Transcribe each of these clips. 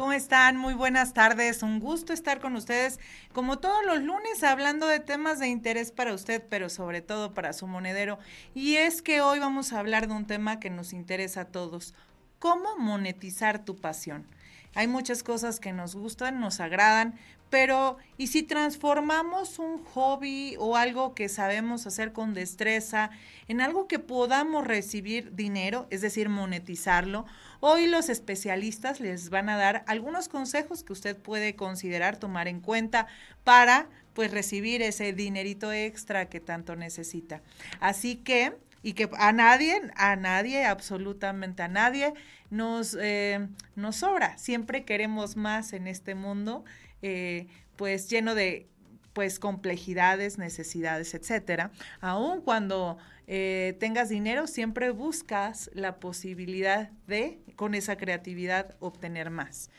¿Cómo están? Muy buenas tardes. Un gusto estar con ustedes, como todos los lunes, hablando de temas de interés para usted, pero sobre todo para su monedero. Y es que hoy vamos a hablar de un tema que nos interesa a todos. ¿Cómo monetizar tu pasión? Hay muchas cosas que nos gustan, nos agradan, pero ¿y si transformamos un hobby o algo que sabemos hacer con destreza en algo que podamos recibir dinero, es decir, monetizarlo? Hoy los especialistas les van a dar algunos consejos que usted puede considerar tomar en cuenta para pues recibir ese dinerito extra que tanto necesita. Así que y que a nadie, a nadie, absolutamente a nadie, nos, eh, nos sobra. Siempre queremos más en este mundo eh, pues lleno de pues complejidades, necesidades, etcétera. Aun cuando eh, tengas dinero, siempre buscas la posibilidad de, con esa creatividad, obtener más.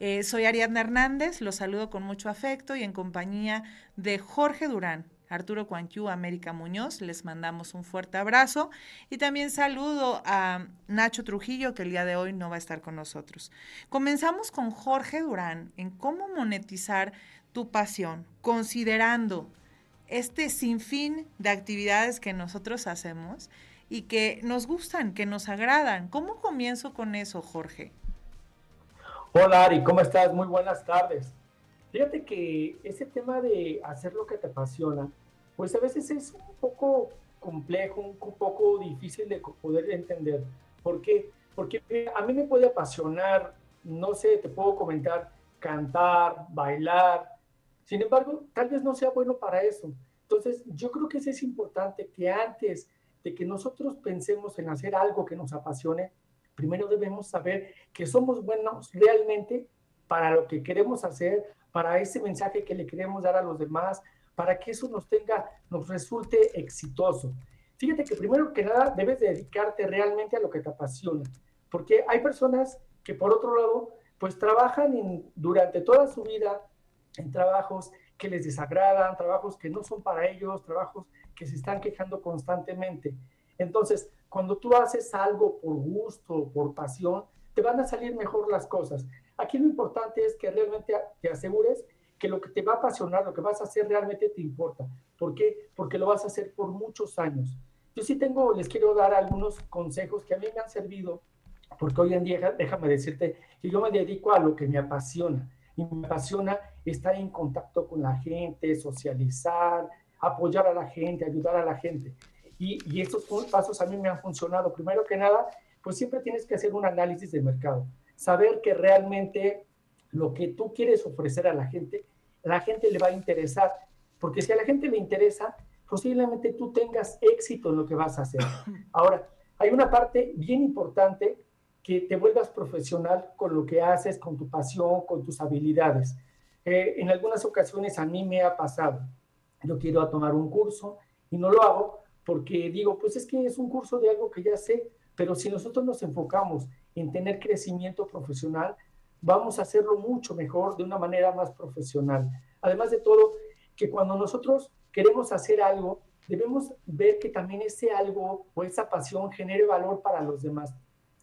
Eh, soy Ariadna Hernández, los saludo con mucho afecto y en compañía de Jorge Durán, Arturo Cuanquiu, América Muñoz. Les mandamos un fuerte abrazo y también saludo a Nacho Trujillo, que el día de hoy no va a estar con nosotros. Comenzamos con Jorge Durán en cómo monetizar tu pasión, considerando este sinfín de actividades que nosotros hacemos y que nos gustan, que nos agradan. ¿Cómo comienzo con eso, Jorge? Hola Ari, ¿cómo estás? Muy buenas tardes. Fíjate que ese tema de hacer lo que te apasiona, pues a veces es un poco complejo, un poco difícil de poder entender. ¿Por qué? Porque a mí me puede apasionar, no sé, te puedo comentar, cantar, bailar. Sin embargo, tal vez no sea bueno para eso. Entonces, yo creo que es importante que antes de que nosotros pensemos en hacer algo que nos apasione, primero debemos saber que somos buenos realmente para lo que queremos hacer, para ese mensaje que le queremos dar a los demás, para que eso nos tenga, nos resulte exitoso. Fíjate que primero que nada debes dedicarte realmente a lo que te apasiona, porque hay personas que por otro lado, pues trabajan durante toda su vida en trabajos que les desagradan, trabajos que no son para ellos, trabajos que se están quejando constantemente. Entonces, cuando tú haces algo por gusto, por pasión, te van a salir mejor las cosas. Aquí lo importante es que realmente te asegures que lo que te va a apasionar, lo que vas a hacer realmente te importa. ¿Por qué? Porque lo vas a hacer por muchos años. Yo sí tengo, les quiero dar algunos consejos que a mí me han servido, porque hoy en día, déjame decirte, que yo me dedico a lo que me apasiona. Y me apasiona estar en contacto con la gente, socializar, apoyar a la gente, ayudar a la gente. Y, y estos pasos a mí me han funcionado. Primero que nada, pues siempre tienes que hacer un análisis de mercado saber que realmente lo que tú quieres ofrecer a la gente, la gente le va a interesar, porque si a la gente le interesa, posiblemente tú tengas éxito en lo que vas a hacer. Ahora, hay una parte bien importante que te vuelvas profesional con lo que haces, con tu pasión, con tus habilidades. Eh, en algunas ocasiones a mí me ha pasado, yo quiero tomar un curso y no lo hago porque digo, pues es que es un curso de algo que ya sé, pero si nosotros nos enfocamos en tener crecimiento profesional, vamos a hacerlo mucho mejor, de una manera más profesional. Además de todo, que cuando nosotros queremos hacer algo, debemos ver que también ese algo o esa pasión genere valor para los demás,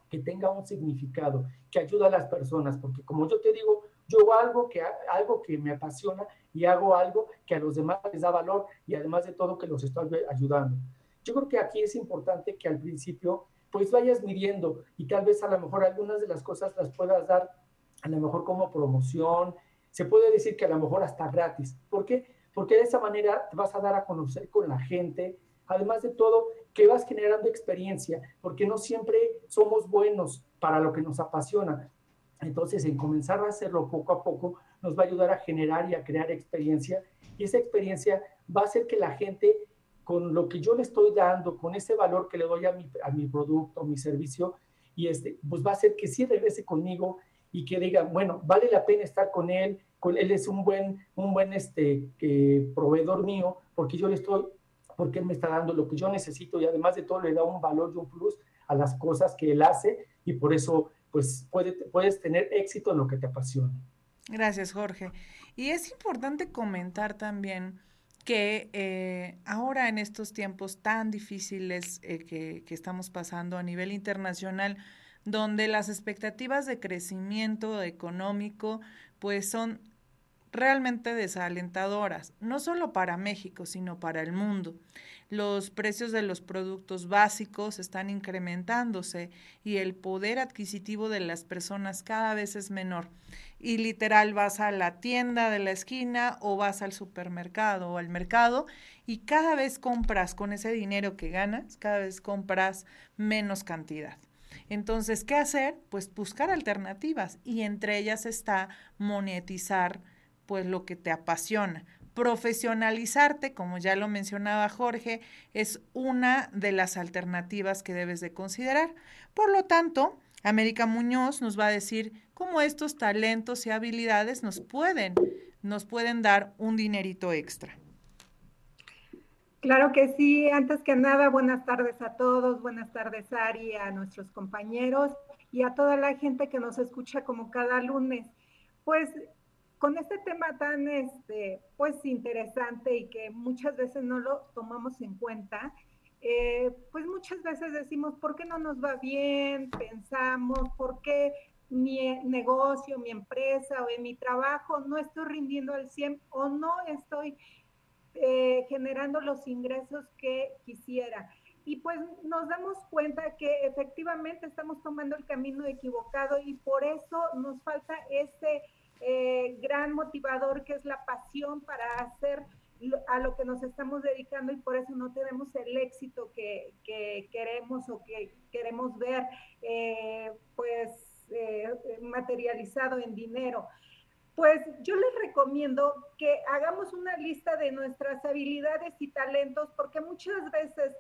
que tenga un significado, que ayude a las personas, porque como yo te digo, yo hago algo que, algo que me apasiona y hago algo que a los demás les da valor y además de todo que los estoy ayudando. Yo creo que aquí es importante que al principio pues vayas midiendo y tal vez a lo mejor algunas de las cosas las puedas dar a lo mejor como promoción, se puede decir que a lo mejor hasta gratis. ¿Por qué? Porque de esa manera vas a dar a conocer con la gente, además de todo, que vas generando experiencia, porque no siempre somos buenos para lo que nos apasiona. Entonces, en comenzar a hacerlo poco a poco, nos va a ayudar a generar y a crear experiencia, y esa experiencia va a hacer que la gente con lo que yo le estoy dando, con ese valor que le doy a mi, a mi producto, mi servicio, y este, pues va a hacer que sí regrese conmigo y que diga, bueno, vale la pena estar con él, con él es un buen, un buen este, proveedor mío, porque yo le estoy, porque él me está dando lo que yo necesito y además de todo le da un valor y un plus a las cosas que él hace y por eso pues puedes tener éxito en lo que te apasiona. Gracias, Jorge. Y es importante comentar también que eh, ahora en estos tiempos tan difíciles eh, que, que estamos pasando a nivel internacional, donde las expectativas de crecimiento económico pues son realmente desalentadoras, no solo para México, sino para el mundo. Los precios de los productos básicos están incrementándose y el poder adquisitivo de las personas cada vez es menor. Y literal vas a la tienda de la esquina o vas al supermercado o al mercado y cada vez compras con ese dinero que ganas, cada vez compras menos cantidad. Entonces, ¿qué hacer? Pues buscar alternativas y entre ellas está monetizar pues lo que te apasiona. Profesionalizarte, como ya lo mencionaba Jorge, es una de las alternativas que debes de considerar. Por lo tanto, América Muñoz nos va a decir cómo estos talentos y habilidades nos pueden, nos pueden dar un dinerito extra. Claro que sí. Antes que nada, buenas tardes a todos. Buenas tardes, Ari, a nuestros compañeros y a toda la gente que nos escucha como cada lunes. Pues con este tema tan este, pues interesante y que muchas veces no lo tomamos en cuenta, eh, pues muchas veces decimos, ¿por qué no nos va bien? Pensamos, ¿por qué mi negocio, mi empresa o en mi trabajo no estoy rindiendo al 100 o no estoy eh, generando los ingresos que quisiera? Y pues nos damos cuenta que efectivamente estamos tomando el camino equivocado y por eso nos falta ese eh, gran motivador que es la pasión para hacer a lo que nos estamos dedicando y por eso no tenemos el éxito que, queremos o que queremos ver eh, pues eh, materializado en dinero. Pues yo les recomiendo que hagamos una lista de nuestras habilidades y talentos porque muchas veces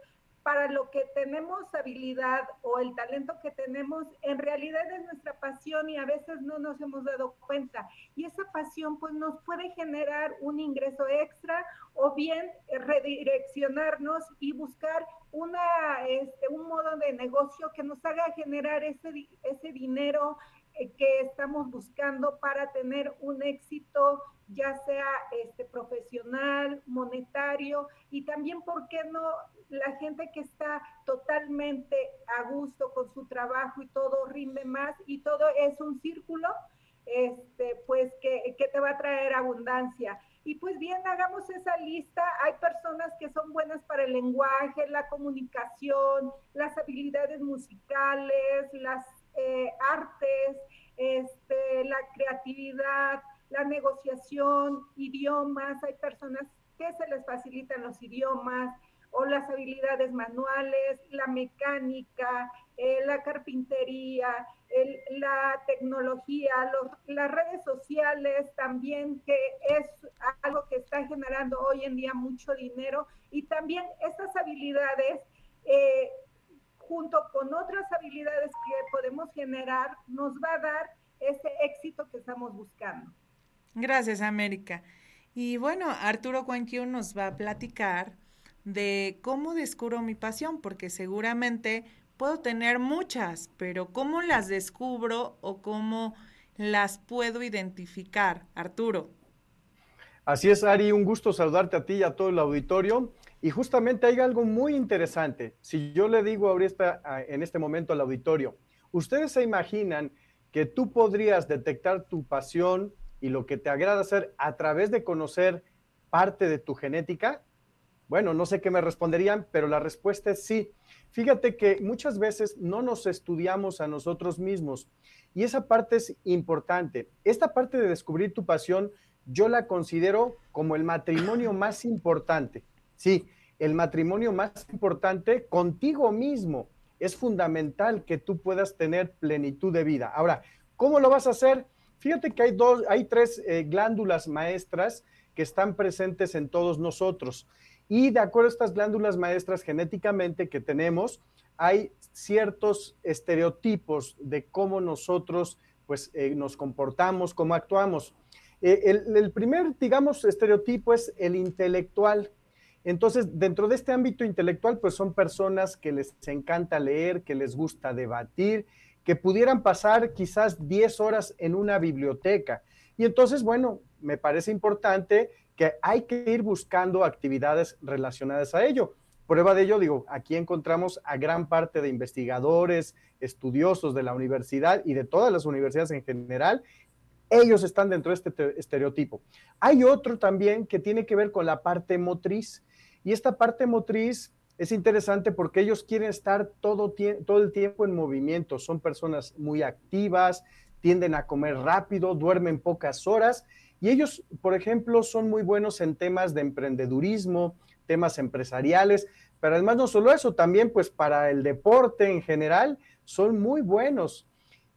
para lo que tenemos habilidad o el talento que tenemos, en realidad es nuestra pasión y a veces no nos hemos dado cuenta. Y esa pasión pues nos puede generar un ingreso extra o bien redireccionarnos y buscar una, este, un modo de negocio que nos haga generar ese, ese dinero eh, que estamos buscando para tener un éxito ya sea este profesional, monetario y también, ¿por qué no? La gente que está totalmente a gusto con su trabajo y todo rinde más y todo es un círculo, este, pues que, que te va a traer abundancia. Y pues bien, hagamos esa lista. Hay personas que son buenas para el lenguaje, la comunicación, las habilidades musicales, las eh, artes, este, la creatividad, la negociación, idiomas, hay personas que se les facilitan los idiomas o las habilidades manuales, la mecánica, eh, la carpintería, la tecnología, las redes sociales también, que es algo que está generando hoy en día mucho dinero. Y también estas habilidades, eh, junto con otras habilidades que podemos generar, nos va a dar ese éxito que estamos buscando. Gracias, América. Y bueno, Arturo Cuanquiu nos va a platicar de cómo descubro mi pasión, porque seguramente puedo tener muchas, pero cómo las descubro o cómo las puedo identificar. Arturo. Así es, Ari, un gusto saludarte a ti y a todo el auditorio. Y justamente hay algo muy interesante. Si yo le digo ahorita en este momento al auditorio, ¿ustedes se imaginan que tú podrías detectar tu pasión, y lo que te agrada hacer a través de conocer parte de tu genética? Bueno, no sé qué me responderían, pero la respuesta es sí. Fíjate que muchas veces no nos estudiamos a nosotros mismos y esa parte es importante. Esta parte de descubrir tu pasión yo la considero como el matrimonio más importante. Sí, el matrimonio más importante contigo mismo. Es fundamental que tú puedas tener plenitud de vida. Ahora, ¿cómo lo vas a hacer? Fíjate que hay, dos, hay tres eh, glándulas maestras que están presentes en todos nosotros. Y de acuerdo a estas glándulas maestras genéticamente que tenemos, hay ciertos estereotipos de cómo nosotros pues, eh, nos comportamos, cómo actuamos. Eh, el, el, primer, digamos, estereotipo es el intelectual. Entonces, dentro de este ámbito intelectual, pues son personas que les encanta leer, que les gusta debatir, que pudieran pasar quizás 10 horas en una biblioteca. Y entonces, bueno, me parece importante que hay que ir buscando actividades relacionadas a ello. Prueba de ello, digo, aquí encontramos a gran parte de investigadores, estudiosos de la universidad y de todas las universidades en general. Ellos están dentro de este estereotipo. Hay otro también que tiene que ver con la parte motriz. Y esta parte motriz es interesante porque ellos quieren estar todo, el tiempo en movimiento. Son personas muy activas, tienden a comer rápido, duermen pocas horas. Y ellos, por ejemplo, son muy buenos en temas de emprendedurismo, temas empresariales, pero además no solo eso, también pues para el deporte en general son muy buenos.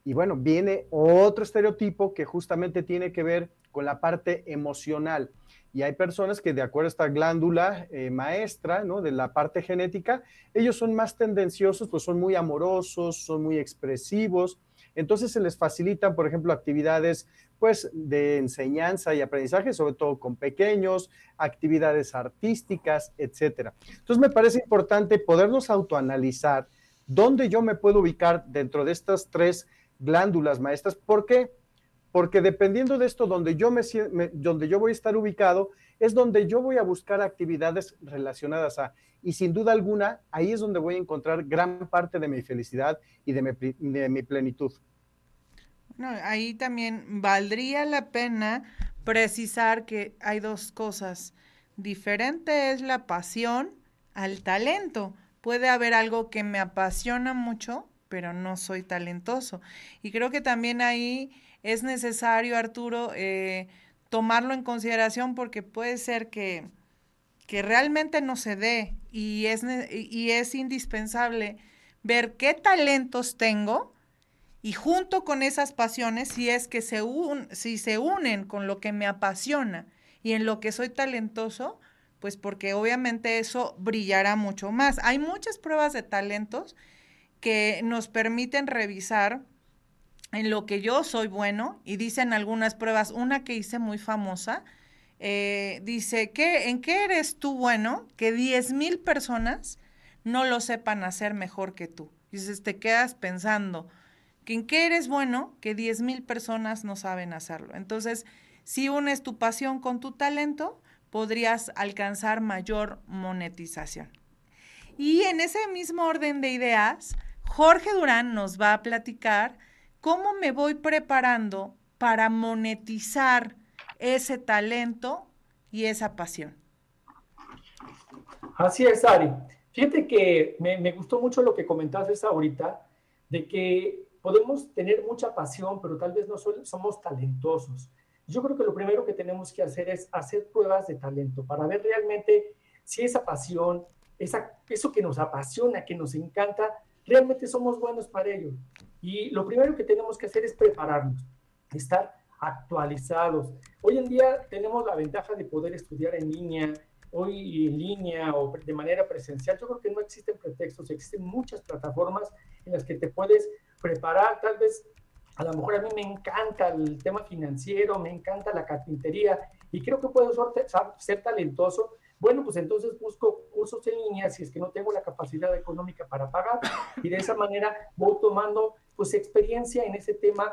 Y bueno, viene otro estereotipo que justamente tiene que ver con la parte emocional. Y hay personas que de acuerdo a esta glándula eh, maestra, ¿no? De la parte genética, ellos son más tendenciosos, pues son muy amorosos, son muy expresivos. Entonces se les facilitan, por ejemplo, actividades pues de enseñanza y aprendizaje, sobre todo con pequeños, actividades artísticas, etcétera. Entonces me parece importante podernos autoanalizar dónde yo me puedo ubicar dentro de estas tres glándulas maestras. ¿Por qué? Porque dependiendo de esto, donde yo, me, donde yo voy a estar ubicado, es donde yo voy a buscar actividades relacionadas a, y sin duda alguna, ahí es donde voy a encontrar gran parte de mi felicidad y de mi, plenitud. Ahí también valdría la pena precisar que hay dos cosas. Diferente es la pasión al talento. Puede haber algo que me apasiona mucho, pero no soy talentoso. Y creo que también ahí es necesario, Arturo, eh, tomarlo en consideración porque puede ser que, que realmente no se dé y es, y es indispensable ver qué talentos tengo y junto con esas pasiones, si es que se, un, si se unen con lo que me apasiona y en lo que soy talentoso, pues porque obviamente eso brillará mucho más. Hay muchas pruebas de talentos que nos permiten revisar en lo que yo soy bueno y dicen algunas pruebas, una que hice muy famosa, eh, dice, que ¿en qué eres tú bueno? Que 10 mil personas no lo sepan hacer mejor que tú. Dices, te quedas pensando, que en qué eres bueno, que 10 mil personas no saben hacerlo. Entonces, si unes tu pasión con tu talento, podrías alcanzar mayor monetización. Y en ese mismo orden de ideas, Jorge Durán nos va a platicar cómo me voy preparando para monetizar ese talento y esa pasión. Así es, Ari. Fíjate que me, me gustó mucho lo que comentaste ahorita, de que podemos tener mucha pasión, pero tal vez no somos talentosos. Yo creo que lo primero que tenemos que hacer es hacer pruebas de talento para ver realmente si esa pasión, esa, eso que nos apasiona, que nos encanta, realmente somos buenos para ello. Y lo primero que tenemos que hacer es prepararnos, estar actualizados. Hoy en día tenemos la ventaja de poder estudiar en línea, hoy en línea o de manera presencial. Yo creo que no existen pretextos, existen muchas plataformas en las que te puedes preparar, tal vez a lo mejor a mí me encanta el tema financiero, me encanta la carpintería y creo que puedo ser talentoso. Bueno, pues entonces busco cursos en línea si es que no tengo la capacidad económica para pagar y de esa manera voy tomando pues experiencia en ese tema,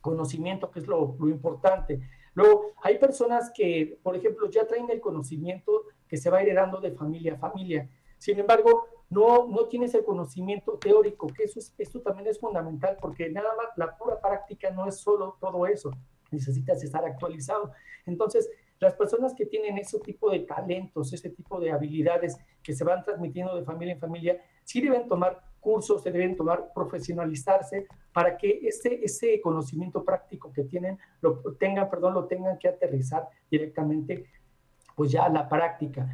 conocimiento, que es lo, lo importante. Luego, hay personas que, por ejemplo, ya traen el conocimiento que se va heredando de familia a familia. Sin embargo, no, no tienes el conocimiento teórico, que eso esto también es fundamental, porque nada más la pura práctica no es solo todo eso, necesitas estar actualizado. Entonces, las personas que tienen ese tipo de talentos, ese tipo de habilidades que se van transmitiendo de familia en familia, sí deben tomar cursos, se deben tomar, profesionalizarse para que ese, ese conocimiento práctico que tienen, lo tengan, perdón, lo tengan que aterrizar directamente, pues ya a la práctica.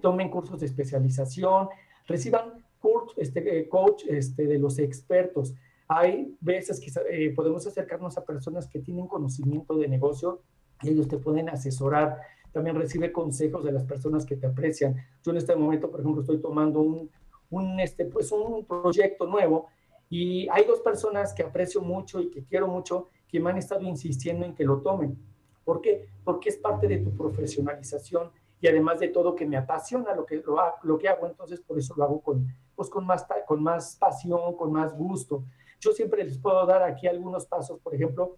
tomen cursos de especialización, reciban coach, este, eh, coach este, de los expertos. Hay veces que eh, podemos acercarnos a personas que tienen conocimiento de negocio y ellos te pueden asesorar. También recibe consejos de las personas que te aprecian. Yo en este momento, por ejemplo, estoy tomando un, un, este, pues un proyecto nuevo y hay dos personas que aprecio mucho y que quiero mucho que me han estado insistiendo en que lo tomen. ¿Por qué? Porque es parte de tu profesionalización y además de todo que me apasiona lo que, lo, lo que hago, entonces por eso lo hago con, pues con, más, con más pasión, con más gusto. Yo siempre les puedo dar aquí algunos pasos, por ejemplo,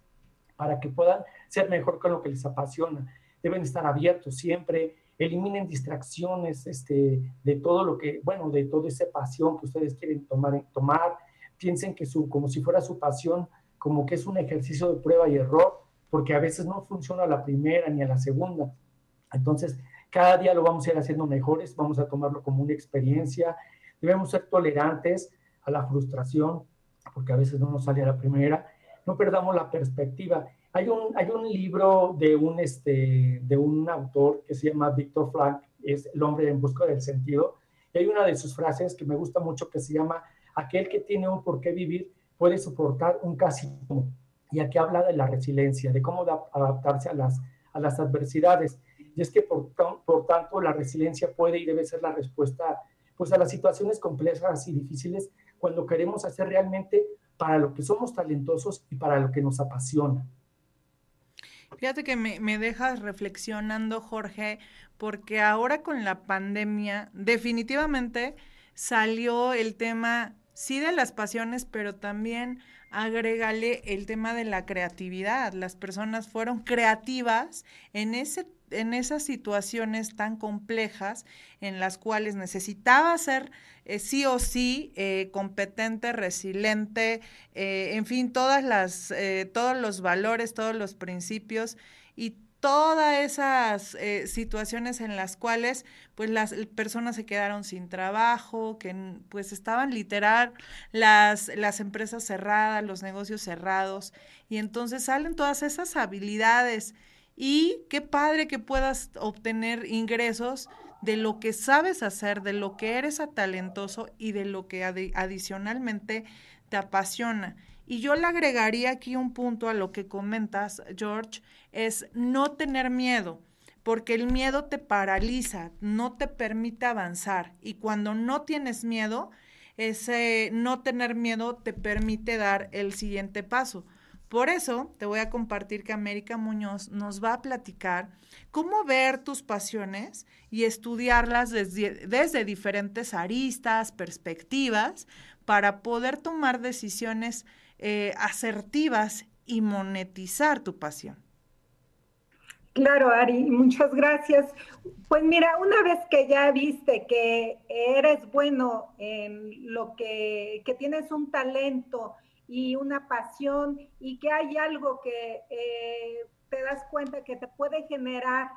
para que puedan ser mejor con lo que les apasiona. Deben estar abiertos siempre, eliminen distracciones este, de todo lo que, bueno, de toda esa pasión que ustedes quieren tomar, tomar. Piensen que su, como si fuera su pasión, como que es un ejercicio de prueba y error, porque a veces no funciona la primera ni a la segunda. Entonces, cada día lo vamos a ir haciendo mejores, vamos a tomarlo como una experiencia. Debemos ser tolerantes a la frustración, porque a veces no nos sale a la primera. No perdamos la perspectiva. Hay un, hay un libro de un, este, de un autor que se llama Víctor Frank, es El hombre en busca del sentido. Y hay una de sus frases que me gusta mucho que se llama, aquel que tiene un por qué vivir puede soportar un casi Y aquí habla de la resiliencia, de cómo adaptarse a las, a las adversidades. Y es que por, por tanto la resiliencia puede y debe ser la respuesta pues, a las situaciones complejas y difíciles cuando queremos hacer realmente para lo que somos talentosos y para lo que nos apasiona. Fíjate que me, me dejas reflexionando, Jorge, porque ahora con la pandemia definitivamente salió el tema, sí, de las pasiones, pero también agrégale el tema de la creatividad. Las personas fueron creativas en ese en esas situaciones tan complejas en las cuales necesitaba ser eh, sí o sí eh, competente, resiliente, eh, en fin, todas las, todos los valores, todos los principios y todas esas situaciones en las cuales pues las personas se quedaron sin trabajo, que pues estaban literal las, las empresas cerradas, los negocios cerrados y entonces salen todas esas habilidades y qué padre que puedas obtener ingresos de lo que sabes hacer, de lo que eres talentoso y de lo que adicionalmente te apasiona. Y yo le agregaría aquí un punto a lo que comentas, George, es no tener miedo, porque el miedo te paraliza, no te permite avanzar. Y cuando no tienes miedo, ese no tener miedo te permite dar el siguiente paso. Por eso te voy a compartir que América Muñoz nos va a platicar cómo ver tus pasiones y estudiarlas desde, diferentes aristas, perspectivas, para poder tomar decisiones eh, asertivas y monetizar tu pasión. Claro, Ari, muchas gracias. Pues mira, una vez que ya viste que eres bueno en lo que, que tienes un talento, y una pasión y que hay algo que eh, te das cuenta que te puede generar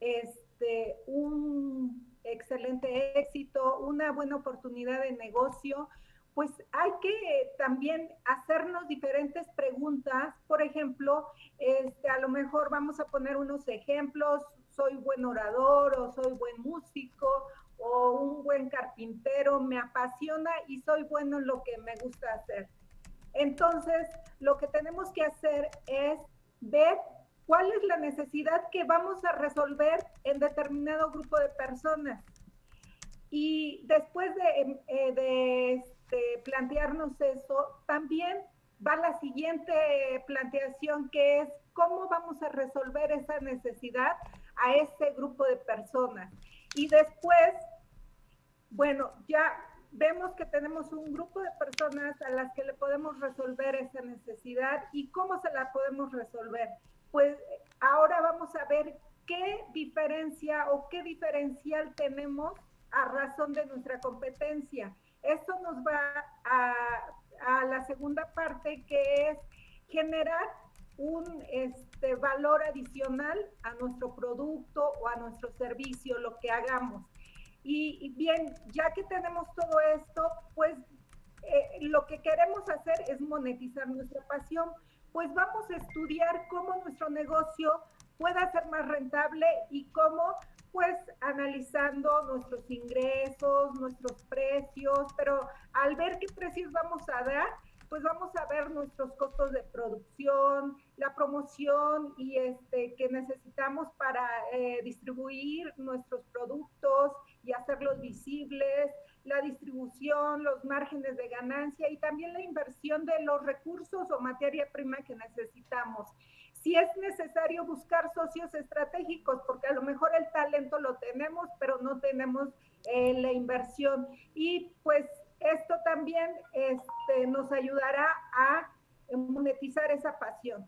este, un excelente éxito, una buena oportunidad de negocio, pues hay que también hacernos diferentes preguntas. Por ejemplo, este, a lo mejor vamos a poner unos ejemplos, soy buen orador o soy buen músico o un buen carpintero, me apasiona y soy bueno en lo que me gusta hacer. Entonces, lo que tenemos que hacer es ver cuál es la necesidad que vamos a resolver en determinado grupo de personas. Y después de, eh, este, plantearnos eso, también va la siguiente planteación que es cómo vamos a resolver esa necesidad a ese grupo de personas. Y después, bueno, ya vemos que tenemos un grupo de personas a las que le podemos resolver esa necesidad y cómo se la podemos resolver. Pues ahora vamos a ver qué diferencia o qué diferencial tenemos a razón de nuestra competencia. Esto nos va a, a la segunda parte que es generar un este, valor adicional a nuestro producto o a nuestro servicio, lo que hagamos. Y, bien, ya que tenemos todo esto, pues eh, lo que queremos hacer es monetizar nuestra pasión. Pues vamos a estudiar cómo nuestro negocio pueda ser más rentable y cómo, pues analizando nuestros ingresos, nuestros precios, pero al ver qué precios vamos a dar, pues vamos a ver nuestros costos de producción, la promoción y este que necesitamos para eh, distribuir nuestros productos y hacerlos visibles, la distribución, los márgenes de ganancia y también la inversión de los recursos o materia prima que necesitamos. Si es necesario buscar socios estratégicos, porque a lo mejor el talento lo tenemos, pero no tenemos eh, la inversión. Y pues esto también este, nos ayudará a monetizar esa pasión.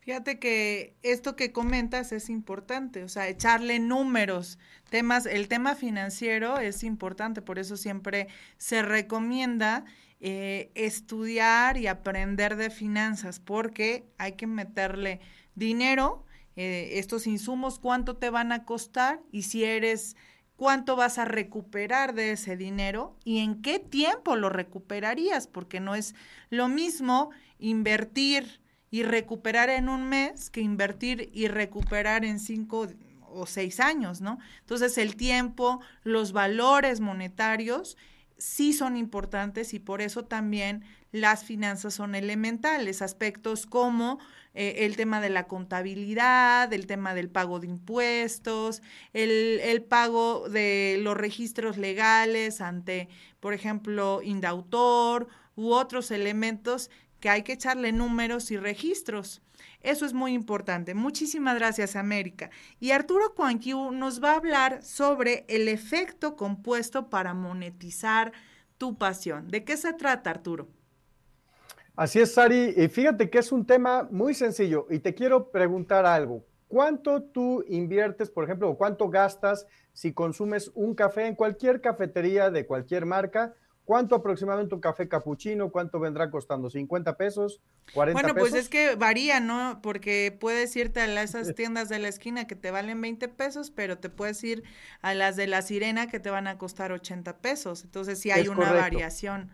Fíjate que esto que comentas es importante, o sea, echarle números, temas, el tema financiero es importante, por eso siempre se recomienda eh, estudiar y aprender de finanzas, porque hay que meterle dinero, eh, estos insumos, cuánto te van a costar y si eres, cuánto vas a recuperar de ese dinero y en qué tiempo lo recuperarías, porque no es lo mismo invertir y recuperar en un mes que invertir y recuperar en cinco o seis años, ¿no? Entonces el tiempo, los valores monetarios sí son importantes y por eso también las finanzas son elementales, aspectos como eh, el tema de la contabilidad, el tema del pago de impuestos, el, el, pago de los registros legales ante, por ejemplo, indautor u otros elementos que hay que echarle números y registros. Eso es muy importante. Muchísimas gracias, América. Y Arturo Cuanquiu nos va a hablar sobre el efecto compuesto para monetizar tu pasión. ¿De qué se trata, Arturo? Así es, Sari. Y fíjate que es un tema muy sencillo y te quiero preguntar algo. ¿Cuánto tú inviertes, por ejemplo, o cuánto gastas si consumes un café en cualquier cafetería de cualquier marca? ¿Cuánto aproximadamente un café capuchino? ¿Cuánto vendrá costando? ¿50 pesos? ¿40 bueno, pues es que varía, ¿no? Porque puedes irte a esas tiendas de la esquina que te valen 20 pesos, pero te puedes ir a las de la sirena que te van a costar 80 pesos. Entonces sí hay una variación.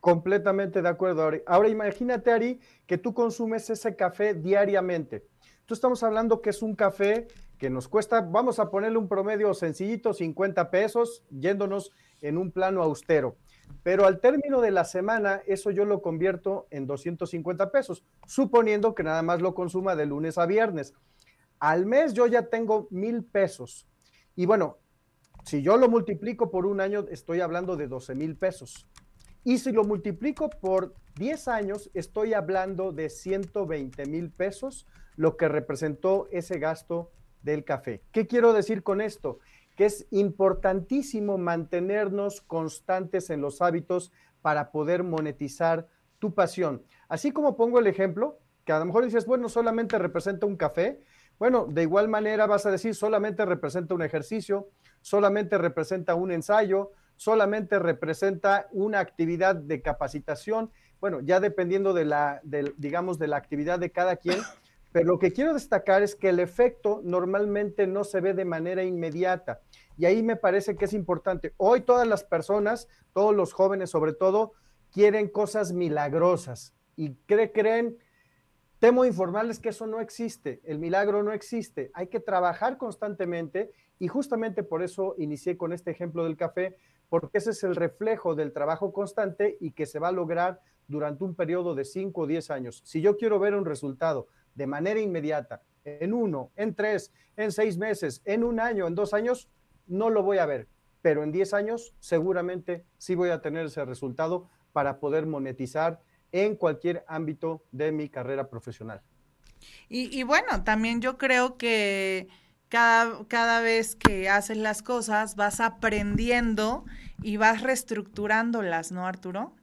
Completamente de acuerdo, Ari. Ahora imagínate, Ari, que tú consumes ese café diariamente. Tú estamos hablando que es un café que nos cuesta, vamos a ponerle un promedio sencillito, 50 pesos, yéndonos en un plano austero. Pero al término de la semana, eso yo lo convierto en 250 pesos, suponiendo que nada más lo consuma de lunes a viernes. Al mes yo ya tengo mil pesos. Y bueno, si yo lo multiplico por un año, estoy hablando de 12 mil pesos. Y si lo multiplico por 10 años, estoy hablando de 120 mil pesos, lo que representó ese gasto del café. ¿Qué quiero decir con esto? Que es importantísimo mantenernos constantes en los hábitos para poder monetizar tu pasión. Así como pongo el ejemplo, que a lo mejor dices, bueno, solamente representa un café. Bueno, de igual manera vas a decir, solamente representa un ejercicio, solamente representa un ensayo, solamente representa una actividad de capacitación. Bueno, ya dependiendo de la, digamos, de la actividad de cada quien, pero lo que quiero destacar es que el efecto normalmente no se ve de manera inmediata. Y ahí me parece que es importante. Hoy todas las personas, todos los jóvenes sobre todo, quieren cosas milagrosas y creen, temo informarles que eso no existe, el milagro no existe. Hay que trabajar constantemente y justamente por eso inicié con este ejemplo del café, porque ese es el reflejo del trabajo constante y que se va a lograr durante un periodo de 5 o 10 años. Si yo quiero ver un resultado de manera inmediata, en uno, en tres, en seis meses, en un año, en dos años, no lo voy a ver, pero en diez años seguramente sí voy a tener ese resultado para poder monetizar en cualquier ámbito de mi carrera profesional. Y, bueno, también yo creo que cada, cada vez que haces las cosas vas aprendiendo y vas reestructurándolas, ¿no, Arturo?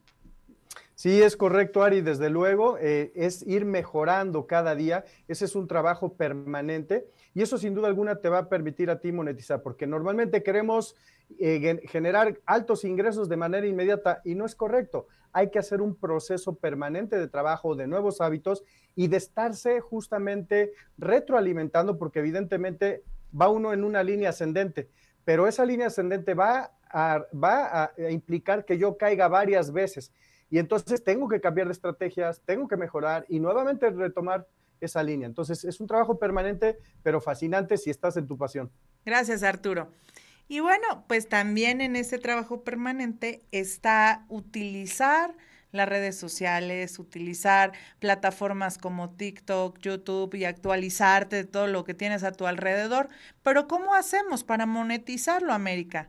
Sí, es correcto, Ari, desde luego, eh, es ir mejorando cada día, ese es un trabajo permanente y eso sin duda alguna te va a permitir a ti monetizar, porque normalmente queremos eh, generar altos ingresos de manera inmediata y no es correcto, hay que hacer un proceso permanente de trabajo, de nuevos hábitos y de estarse justamente retroalimentando, porque evidentemente va uno en una línea ascendente, pero esa línea ascendente va va a implicar que yo caiga varias veces y entonces tengo que cambiar de estrategias, tengo que mejorar y nuevamente retomar esa línea. Entonces es un trabajo permanente, pero fascinante si estás en tu pasión. Gracias, Arturo. Y bueno, pues también en ese trabajo permanente está utilizar las redes sociales, utilizar plataformas como TikTok, YouTube y actualizarte de todo lo que tienes a tu alrededor. Pero ¿cómo hacemos para monetizarlo, América?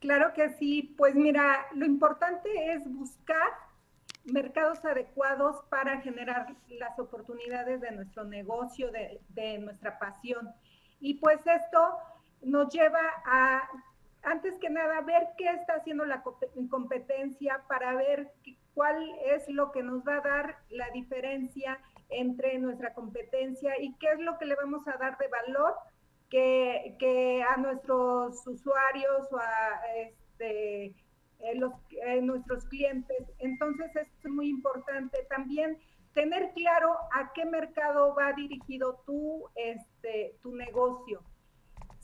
Claro que sí, pues mira, lo importante es buscar mercados adecuados para generar las oportunidades de nuestro negocio, de, de nuestra pasión. Y pues esto nos lleva a, antes que nada, ver qué está haciendo la competencia para ver cuál es lo que nos va a dar la diferencia entre nuestra competencia y qué es lo que le vamos a dar de valor que, que a nuestros usuarios o a este, eh, los, eh, nuestros clientes. Entonces es muy importante también tener claro a qué mercado va dirigido tu, este, tu negocio.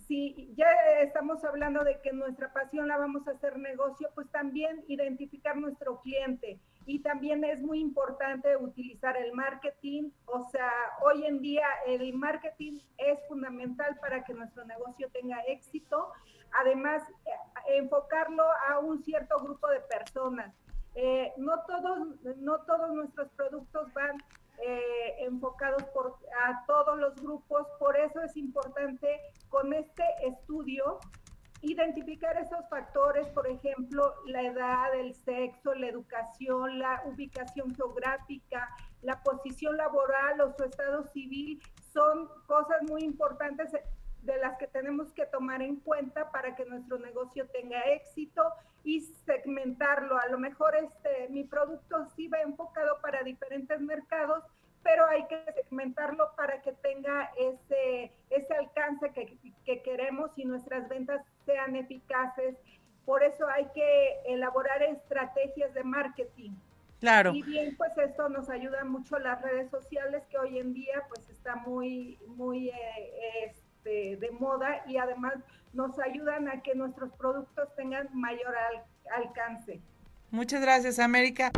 Si ya estamos hablando de que nuestra pasión la vamos a hacer negocio, pues también identificar nuestro cliente. Y también es muy importante utilizar el marketing. O sea, hoy en día el marketing es fundamental para que nuestro negocio tenga éxito además eh, enfocarlo a un cierto grupo de personas. Eh, no, todos, no todos nuestros productos van eh, enfocados a todos los grupos, por eso es importante con este estudio identificar esos factores, por ejemplo, la edad, el sexo, la educación, la ubicación geográfica, la posición laboral o su estado civil, son cosas muy importantes de las que tenemos que tomar en cuenta para que nuestro negocio tenga éxito y segmentarlo. A lo mejor este, mi producto sí va enfocado para diferentes mercados, pero hay que segmentarlo para que tenga ese, ese alcance que, que queremos y nuestras ventas sean eficaces. Por eso hay que elaborar estrategias de marketing. Claro. Y bien, pues esto nos ayuda mucho las redes sociales que hoy en día pues está muy, muy eh, este, de moda y además nos ayudan a que nuestros productos tengan mayor alcance. Muchas gracias, América.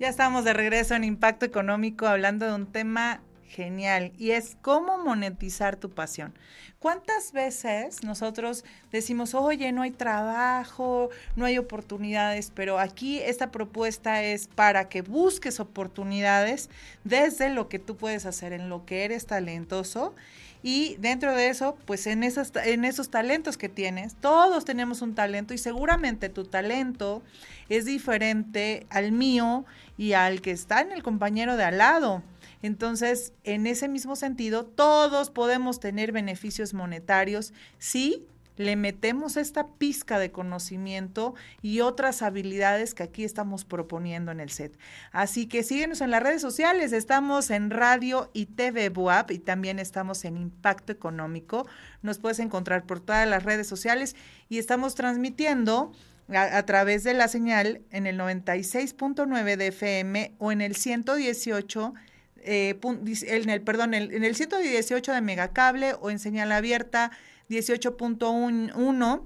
Ya estamos de regreso en Impacto Económico hablando de un tema genial y es cómo monetizar tu pasión. ¿Cuántas veces nosotros decimos, oye, no hay trabajo, no hay oportunidades, pero aquí esta propuesta es para que busques oportunidades desde lo que tú puedes hacer, en lo que eres talentoso y dentro de eso, pues en esos, en esos talentos que tienes, todos tenemos un talento y seguramente tu talento es diferente al mío y al que está en el compañero de al lado. Entonces, en ese mismo sentido, todos podemos tener beneficios monetarios si le metemos esta pizca de conocimiento y otras habilidades que aquí estamos proponiendo en el set. Así que síguenos en las redes sociales, estamos en Radio y TV Buap y también estamos en Impacto Económico. Nos puedes encontrar por todas las redes sociales y estamos transmitiendo a, a través de la señal en el 96.9 de FM o en el 118 eh, en el, perdón, en el 118 de Megacable o en señal abierta 18.1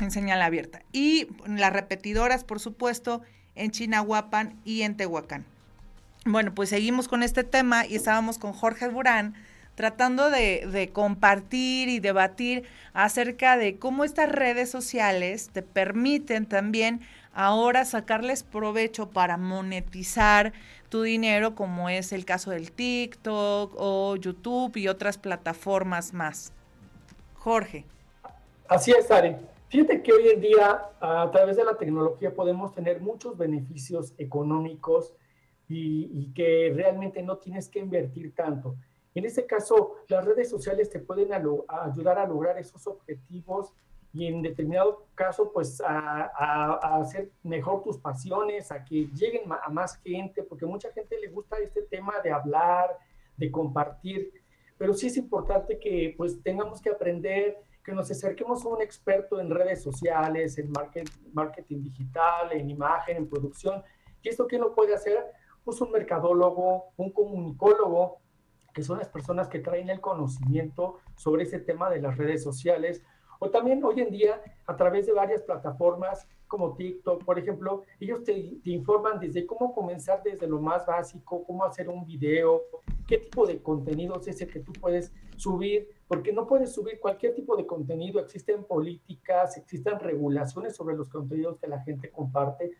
en señal abierta. Y las repetidoras, por supuesto, en Chinahuapan y en Tehuacán. Bueno, pues seguimos con este tema y estábamos con Jorge Burán tratando de, de, compartir y debatir acerca de cómo estas redes sociales te permiten también ahora sacarles provecho para monetizar tu dinero, como es el caso del TikTok o YouTube y otras plataformas más. Jorge. Así es, Ari. Fíjate que hoy en día a través de la tecnología podemos tener muchos beneficios económicos y, que realmente no tienes que invertir tanto. En este caso, las redes sociales te pueden ayudar a lograr esos objetivos y en determinado caso, pues a, hacer mejor tus pasiones, a que lleguen a más gente, porque mucha gente le gusta este tema de hablar, de compartir, pero sí es importante que pues tengamos que aprender, que nos acerquemos a un experto en redes sociales, en marketing, digital, en imagen, en producción. ¿Y esto quién lo puede hacer? Pues un mercadólogo, un comunicólogo, que son las personas que traen el conocimiento sobre ese tema de las redes sociales, o también hoy en día, a través de varias plataformas como TikTok, por ejemplo, ellos te, informan desde cómo comenzar desde lo más básico, cómo hacer un video, qué tipo de contenido es ese que tú puedes subir, porque no puedes subir cualquier tipo de contenido, existen políticas, existen regulaciones sobre los contenidos que la gente comparte.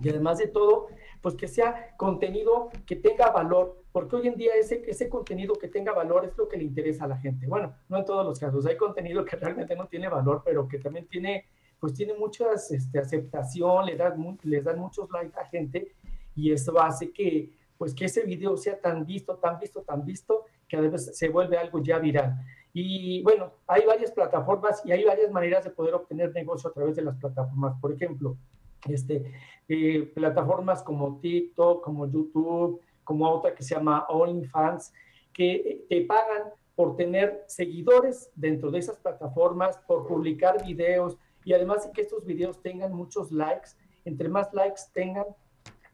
Y además de todo, pues que sea contenido que tenga valor, porque hoy en día ese, ese contenido que tenga valor es lo que le interesa a la gente. Bueno, no en todos los casos, hay contenido que realmente no tiene valor, pero que también tiene, pues tiene muchas este, aceptación, le dan, les dan muchos likes a gente y eso hace que, pues que ese video sea tan visto, tan visto, tan visto, que a veces se vuelve algo ya viral. Y bueno, hay varias plataformas y hay varias maneras de poder obtener negocio a través de las plataformas. Por ejemplo, este, eh, plataformas como TikTok, como YouTube, como otra que se llama OnlyFans, que te pagan por tener seguidores dentro de esas plataformas, por publicar videos y además de que estos videos tengan muchos likes. Entre más likes tengan,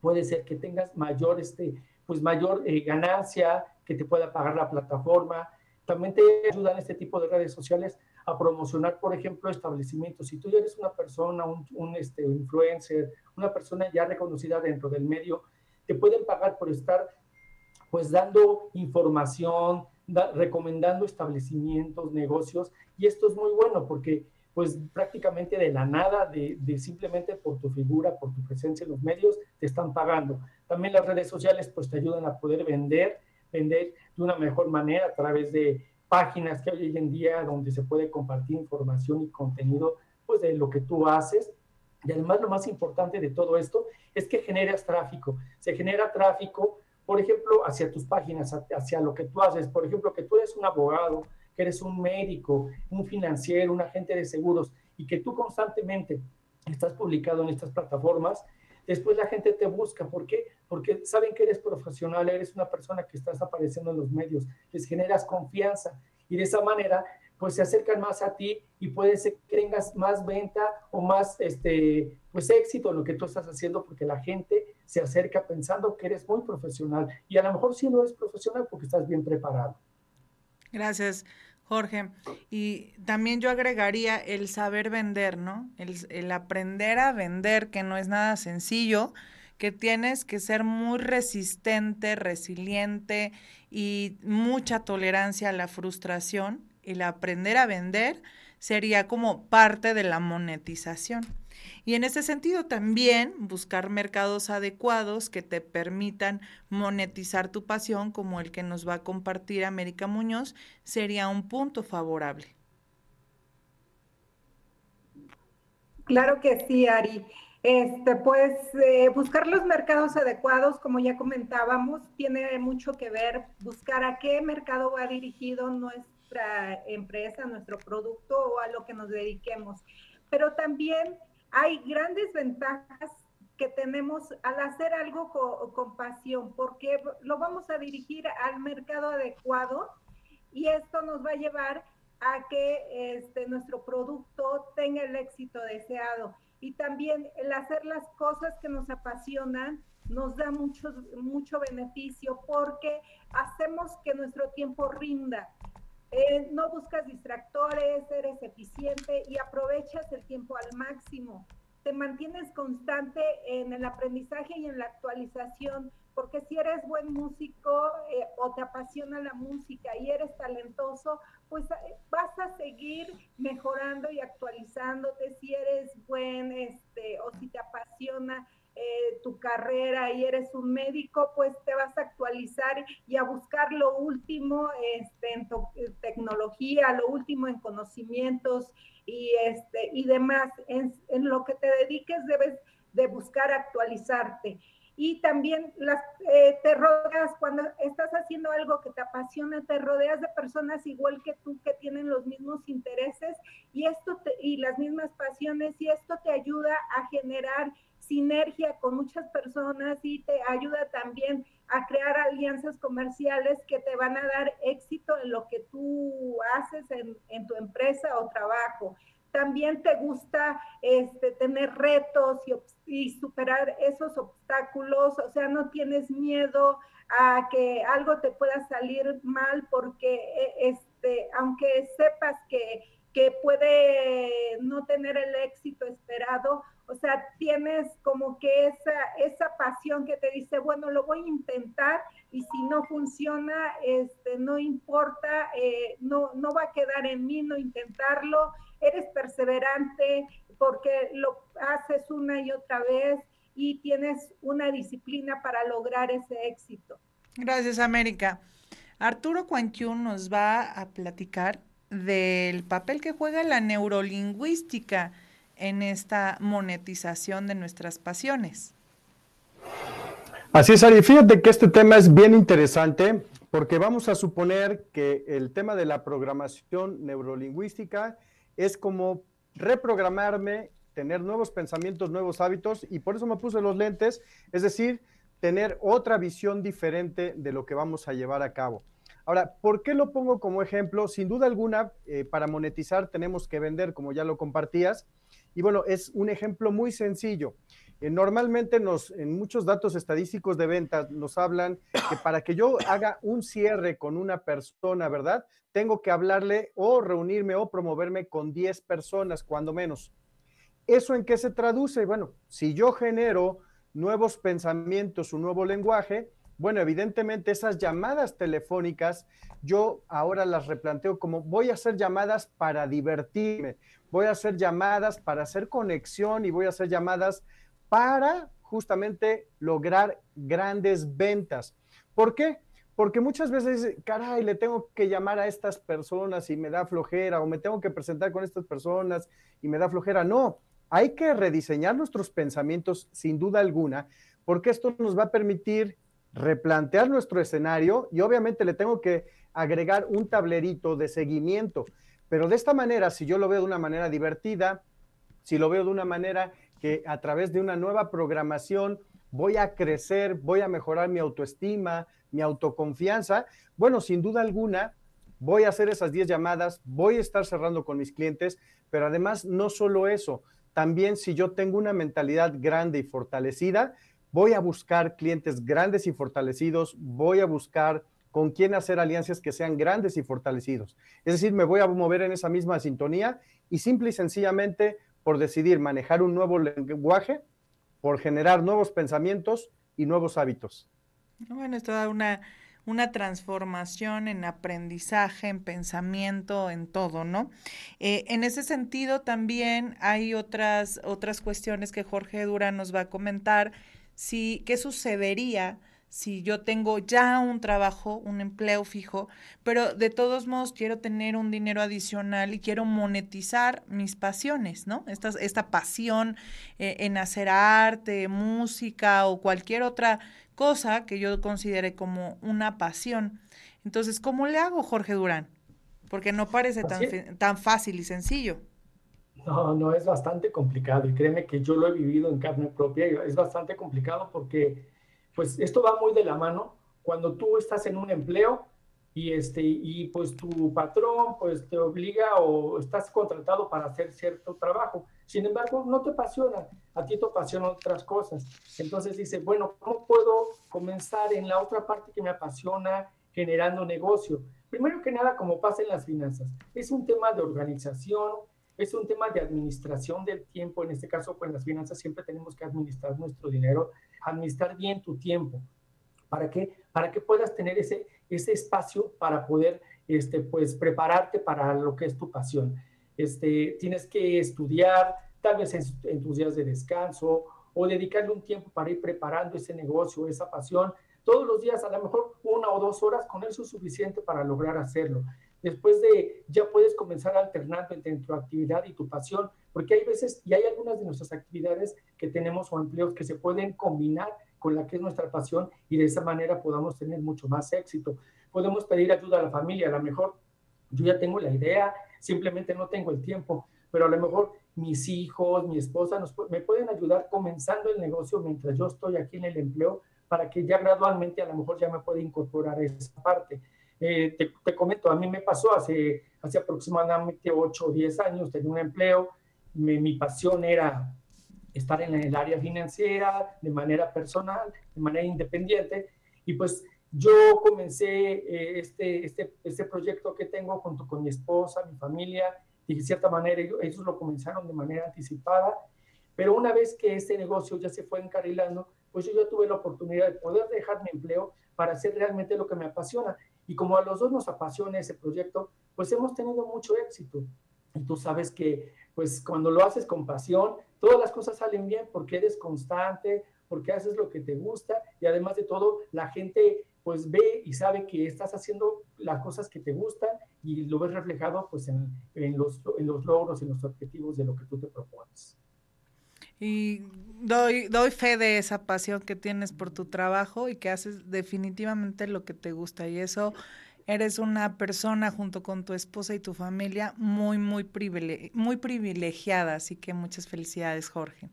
puede ser que tengas mayor, este, pues mayor eh, ganancia, que te pueda pagar la plataforma. También te ayudan este tipo de redes sociales a promocionar, por ejemplo, establecimientos. Si tú ya eres una persona, un, este, influencer, una persona ya reconocida dentro del medio, te pueden pagar por estar pues dando información, recomendando establecimientos, negocios, y esto es muy bueno porque pues prácticamente de la nada, de, simplemente por tu figura, por tu presencia en los medios, te están pagando. También las redes sociales pues te ayudan a poder vender, vender de una mejor manera a través de páginas que hay hoy en día donde se puede compartir información y contenido pues de lo que tú haces. Y además lo más importante de todo esto es que generas tráfico. Se genera tráfico, por ejemplo, hacia tus páginas, hacia lo que tú haces. Por ejemplo, que tú eres un abogado, que eres un médico, un financiero, un agente de seguros y que tú constantemente estás publicado en estas plataformas, después la gente te busca. ¿Por qué? Porque saben que eres profesional, eres una persona que estás apareciendo en los medios, les generas confianza y de esa manera pues se acercan más a ti y puede ser que tengas más venta o más este pues éxito en lo que tú estás haciendo porque la gente se acerca pensando que eres muy profesional y a lo mejor sí no eres profesional porque estás bien preparado. Gracias. Jorge, y también yo agregaría el saber vender, ¿no? El, aprender a vender, que no es nada sencillo, que tienes que ser muy resistente, resiliente y mucha tolerancia a la frustración. El aprender a vender sería como parte de la monetización. Y en ese sentido también buscar mercados adecuados que te permitan monetizar tu pasión, como el que nos va a compartir América Muñoz, sería un punto favorable. Claro que sí, Ari. Este, pues eh, buscar los mercados adecuados, como ya comentábamos, tiene mucho que ver buscar a qué mercado va dirigido nuestra empresa, nuestro producto o a lo que nos dediquemos. Pero también hay grandes ventajas que tenemos al hacer algo con, pasión, porque lo vamos a dirigir al mercado adecuado y esto nos va a llevar a que este, nuestro producto tenga el éxito deseado. Y también el hacer las cosas que nos apasionan nos da mucho, mucho beneficio porque hacemos que nuestro tiempo rinda. Eh, no buscas distractores, eres eficiente y aprovechas el tiempo al máximo. Te mantienes constante en el aprendizaje y en la actualización, porque si eres buen músico eh, o te apasiona la música y eres talentoso, pues eh, vas a seguir mejorando y actualizándote. Si eres buen, este, o si te apasiona eh, tu carrera y eres un médico, pues te vas a actualizar y a buscar lo último este, en tecnología, lo último en conocimientos y, este, y demás. En, lo que te dediques debes de buscar actualizarte. Y también las, eh, te rodeas, cuando estás haciendo algo que te apasiona, te rodeas de personas igual que tú que tienen los mismos intereses y, esto y las mismas pasiones y esto te ayuda a generar sinergia con muchas personas y te ayuda también a crear alianzas comerciales que te van a dar éxito en lo que tú haces en, tu empresa o trabajo. También te gusta este, tener retos y, superar esos obstáculos, o sea, no tienes miedo a que algo te pueda salir mal porque e, este, aunque sepas que, que puede no tener el éxito esperado, o sea, tienes como que esa, esa pasión que te dice, bueno, lo voy a intentar y si no funciona, este, no importa, eh, no, no va a quedar en mí no intentarlo, eres perseverante porque lo haces una y otra vez y tienes una disciplina para lograr ese éxito. Gracias, América. Arturo Cuanquiún nos va a platicar del papel que juega la neurolingüística en esta monetización de nuestras pasiones. Así es, Ari. Fíjate que este tema es bien interesante porque vamos a suponer que el tema de la programación neurolingüística es como reprogramarme, tener nuevos pensamientos, nuevos hábitos, y por eso me puse los lentes, es decir, tener otra visión diferente de lo que vamos a llevar a cabo. Ahora, ¿por qué lo pongo como ejemplo? Sin duda alguna, eh, para monetizar tenemos que vender, como ya lo compartías. Y bueno, es un ejemplo muy sencillo. Eh, normalmente nos, en muchos datos estadísticos de ventas nos hablan que para que yo haga un cierre con una persona, ¿verdad? Tengo que hablarle o reunirme o promoverme con 10 personas, cuando menos. ¿Eso en qué se traduce? Bueno, si yo genero nuevos pensamientos, un nuevo lenguaje, bueno, evidentemente esas llamadas telefónicas, yo ahora las replanteo como voy a hacer llamadas para divertirme, voy a hacer llamadas para hacer conexión y voy a hacer llamadas para justamente lograr grandes ventas. ¿Por qué? Porque muchas veces, caray, le tengo que llamar a estas personas y me da flojera, o me tengo que presentar con estas personas y me da flojera. No, hay que rediseñar nuestros pensamientos sin duda alguna, porque esto nos va a permitir replantear nuestro escenario y obviamente le tengo que agregar un tablerito de seguimiento. Pero de esta manera, si yo lo veo de una manera divertida, si lo veo de una manera que a través de una nueva programación voy a crecer, voy a mejorar mi autoestima, mi autoconfianza, bueno, sin duda alguna, voy a hacer esas 10 llamadas, voy a estar cerrando con mis clientes, pero además no solo eso, también si yo tengo una mentalidad grande y fortalecida, voy a buscar clientes grandes y fortalecidos, voy a buscar con quién hacer alianzas que sean grandes y fortalecidos. Es decir, me voy a mover en esa misma sintonía y simple y sencillamente por decidir manejar un nuevo lenguaje, por generar nuevos pensamientos y nuevos hábitos. Bueno, es toda una, una transformación en aprendizaje, en pensamiento, en todo, ¿no? Eh, en ese sentido, también hay otras, otras cuestiones que Jorge Dura nos va a comentar si, qué sucedería si yo tengo ya un trabajo, un empleo fijo, pero de todos modos quiero tener un dinero adicional y quiero monetizar mis pasiones, ¿no? Esta, esta pasión eh, en hacer arte, música o cualquier otra cosa que yo considere como una pasión. Entonces, ¿cómo le hago, Jorge Durán? Porque no parece tan, tan fácil y sencillo. No, no, es bastante complicado y créeme que yo lo he vivido en carne propia. Es bastante complicado porque, pues, esto va muy de la mano. Cuando tú estás en un empleo y, este, y pues tu patrón, pues, te obliga o estás contratado para hacer cierto trabajo. Sin embargo, no te apasiona, a ti te apasionan otras cosas. Entonces dice, bueno, ¿cómo puedo comenzar en la otra parte que me apasiona generando negocio? Primero que nada, como pasa en las finanzas, es un tema de organización, es un tema de administración del tiempo. En este caso, con las finanzas siempre tenemos que administrar nuestro dinero, administrar bien tu tiempo. ¿Para qué? Para que puedas tener ese, ese espacio para poder este, pues, prepararte para lo que es tu pasión. Este, tienes que estudiar, tal vez en, en tus días de descanso, o dedicarle un tiempo para ir preparando ese negocio, esa pasión. Todos los días, a lo mejor una o dos horas, con eso es suficiente para lograr hacerlo después de ya puedes comenzar alternando entre tu actividad y tu pasión, porque hay veces y hay algunas de nuestras actividades que tenemos o empleos que se pueden combinar con la que es nuestra pasión y de esa manera podamos tener mucho más éxito. Podemos pedir ayuda a la familia, a lo mejor yo ya tengo la idea, simplemente no tengo el tiempo, pero a lo mejor mis hijos, mi esposa nos, me pueden ayudar comenzando el negocio mientras yo estoy aquí en el empleo para que ya gradualmente a lo mejor ya me pueda incorporar esa parte. Eh, te, comento, a mí me pasó hace, hace aproximadamente 8 o 10 años, tenía un empleo, mi, pasión era estar en el área financiera de manera personal, de manera independiente, y pues yo comencé eh, este, este, este proyecto que tengo junto con mi esposa, mi familia, y de cierta manera ellos lo comenzaron de manera anticipada, pero una vez que este negocio ya se fue encarrilando, pues yo ya tuve la oportunidad de poder dejar mi empleo para hacer realmente lo que me apasiona. Y como a los dos nos apasiona ese proyecto, pues hemos tenido mucho éxito. Y tú sabes que pues cuando lo haces con pasión, todas las cosas salen bien porque eres constante, porque haces lo que te gusta y además de todo, la gente pues ve y sabe que estás haciendo las cosas que te gustan y lo ves reflejado pues en, los, en los logros, en los objetivos de lo que tú te propones. Y doy, doy fe de esa pasión que tienes por tu trabajo y que haces definitivamente lo que te gusta. Y eso eres una persona junto con tu esposa y tu familia muy, muy, muy privilegiada. Así que muchas felicidades, Jorge.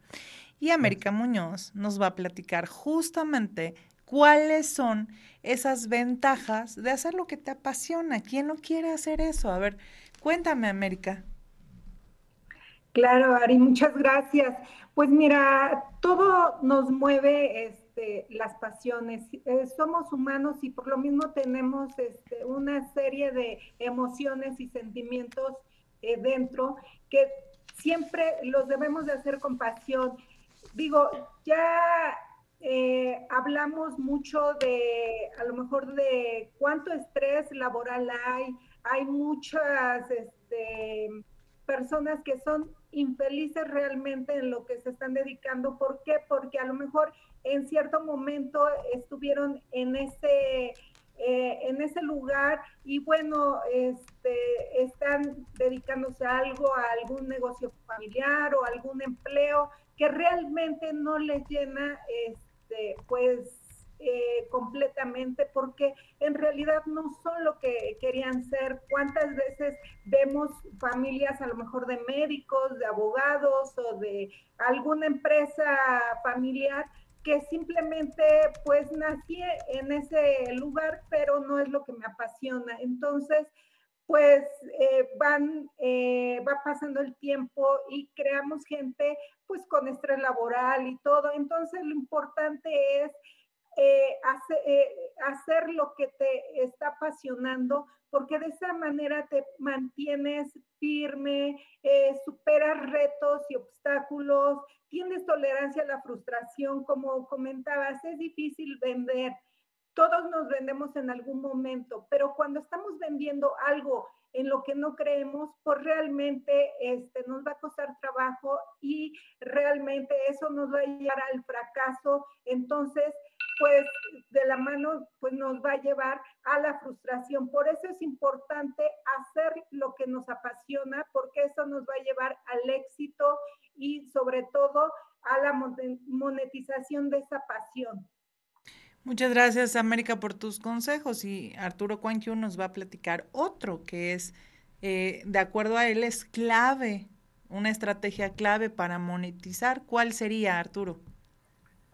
Y América Muñoz nos va a platicar justamente cuáles son esas ventajas de hacer lo que te apasiona. ¿Quién no quiere hacer eso? A ver, cuéntame, América. Claro, Ari, muchas gracias. Pues mira, todo nos mueve este, las pasiones. Eh, somos humanos y por lo mismo tenemos este, una serie de emociones y sentimientos eh, dentro que siempre los debemos de hacer con pasión. Digo, ya eh, hablamos mucho de, a lo mejor, de cuánto estrés laboral hay. Hay muchas este, personas que son infelices realmente en lo que se están dedicando. ¿Por qué? Porque a lo mejor en cierto momento estuvieron en ese, eh, en ese lugar y bueno, este, están dedicándose a algo, a algún negocio familiar o algún empleo que realmente no les llena, este, pues eh, completamente porque en realidad no son lo que querían ser. ¿Cuántas veces vemos familias a lo mejor de médicos, de abogados o de alguna empresa familiar que simplemente pues nací en ese lugar, pero no es lo que me apasiona. Entonces, pues eh, van, eh, va pasando el tiempo y creamos gente pues con estrés laboral y todo. Entonces, lo importante es eh, eh, hacer, lo que te está apasionando, porque de esa manera te mantienes firme, eh, superas retos y obstáculos, tienes tolerancia a la frustración, como comentabas, es difícil vender. Todos nos vendemos en algún momento, pero cuando estamos vendiendo algo en lo que no creemos, pues realmente este, nos va a costar trabajo y realmente eso nos va a llevar al fracaso. Entonces, pues de la mano pues nos va a llevar a la frustración. Por eso es importante hacer lo que nos apasiona, porque eso nos va a llevar al éxito y sobre todo a la monetización de esa pasión. Muchas gracias, América, por tus consejos. Y Arturo Cuanquiu nos va a platicar otro que es, eh, de acuerdo a él, es clave, una estrategia clave para monetizar. ¿Cuál sería, Arturo?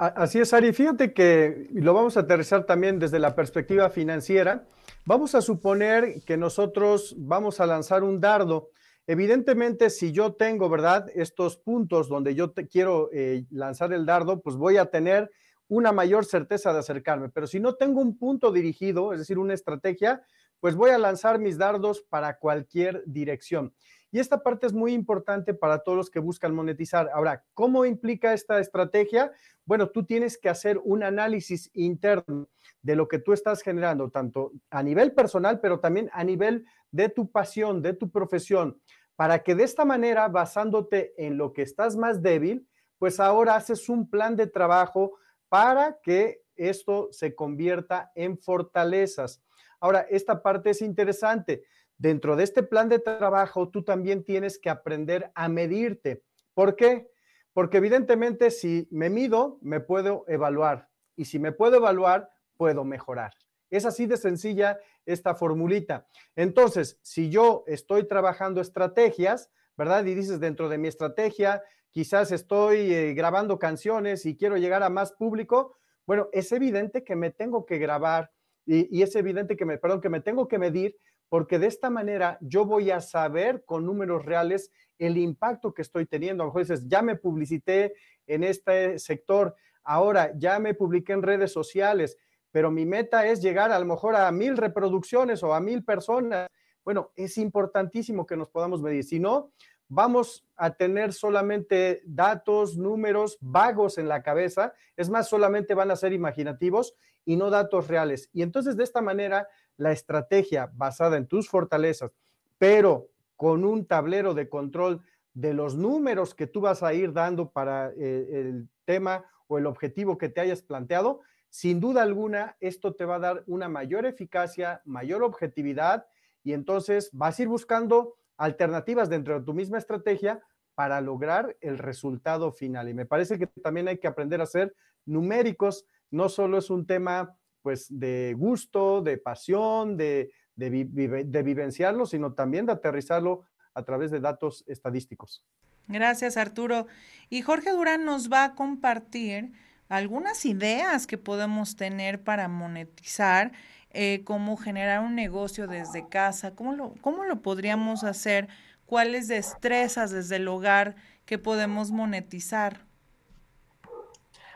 Así es, Ari. Fíjate que lo vamos a aterrizar también desde la perspectiva financiera. Vamos a suponer que nosotros vamos a lanzar un dardo. Evidentemente, si yo tengo, ¿verdad? Estos puntos donde yo quiero eh, lanzar el dardo, pues voy a tener una mayor certeza de acercarme. Pero si no tengo un punto dirigido, es decir, una estrategia, pues voy a lanzar mis dardos para cualquier dirección. Y esta parte es muy importante para todos los que buscan monetizar. Ahora, ¿cómo implica esta estrategia? Bueno, tú tienes que hacer un análisis interno de lo que tú estás generando, tanto a nivel personal, pero también a nivel de tu pasión, de tu profesión, para que de esta manera, basándote en lo que estás más débil, pues ahora haces un plan de trabajo para que esto se convierta en fortalezas. Ahora, esta parte es interesante. Dentro de este plan de trabajo, tú también tienes que aprender a medirte. ¿Por qué? Porque evidentemente si me mido, me puedo evaluar. Y si me puedo evaluar, puedo mejorar. Es así de sencilla esta formulita. Entonces, si yo estoy trabajando estrategias, ¿verdad? Y dices, dentro de mi estrategia, quizás estoy eh, grabando canciones y quiero llegar a más público, bueno, es evidente que me tengo que grabar y, y, es evidente que me, perdón, que me tengo que medir porque de esta manera yo voy a saber con números reales el impacto que estoy teniendo. A lo mejor ya me publicité en este sector, ahora ya me publiqué en redes sociales, pero mi meta es llegar a lo mejor a mil reproducciones o a mil personas. Bueno, es importantísimo que nos podamos medir. Si no, vamos a tener solamente datos, números vagos en la cabeza. Es más, solamente van a ser imaginativos y no datos reales. Y entonces de esta manera la estrategia basada en tus fortalezas, pero con un tablero de control de los números que tú vas a ir dando para eh, el tema o el objetivo que te hayas planteado, sin duda alguna esto te va a dar una mayor eficacia, mayor objetividad y entonces vas a ir buscando alternativas dentro de tu misma estrategia para lograr el resultado final. Y me parece que también hay que aprender a ser numéricos, no solo es un tema pues de gusto, de pasión, de, de, de vivenciarlo, sino también de aterrizarlo a través de datos estadísticos. Gracias, Arturo. Y Jorge Durán nos va a compartir algunas ideas que podemos tener para monetizar, eh, cómo generar un negocio desde casa, cómo lo, cómo lo podríamos hacer, cuáles destrezas desde el hogar que podemos monetizar.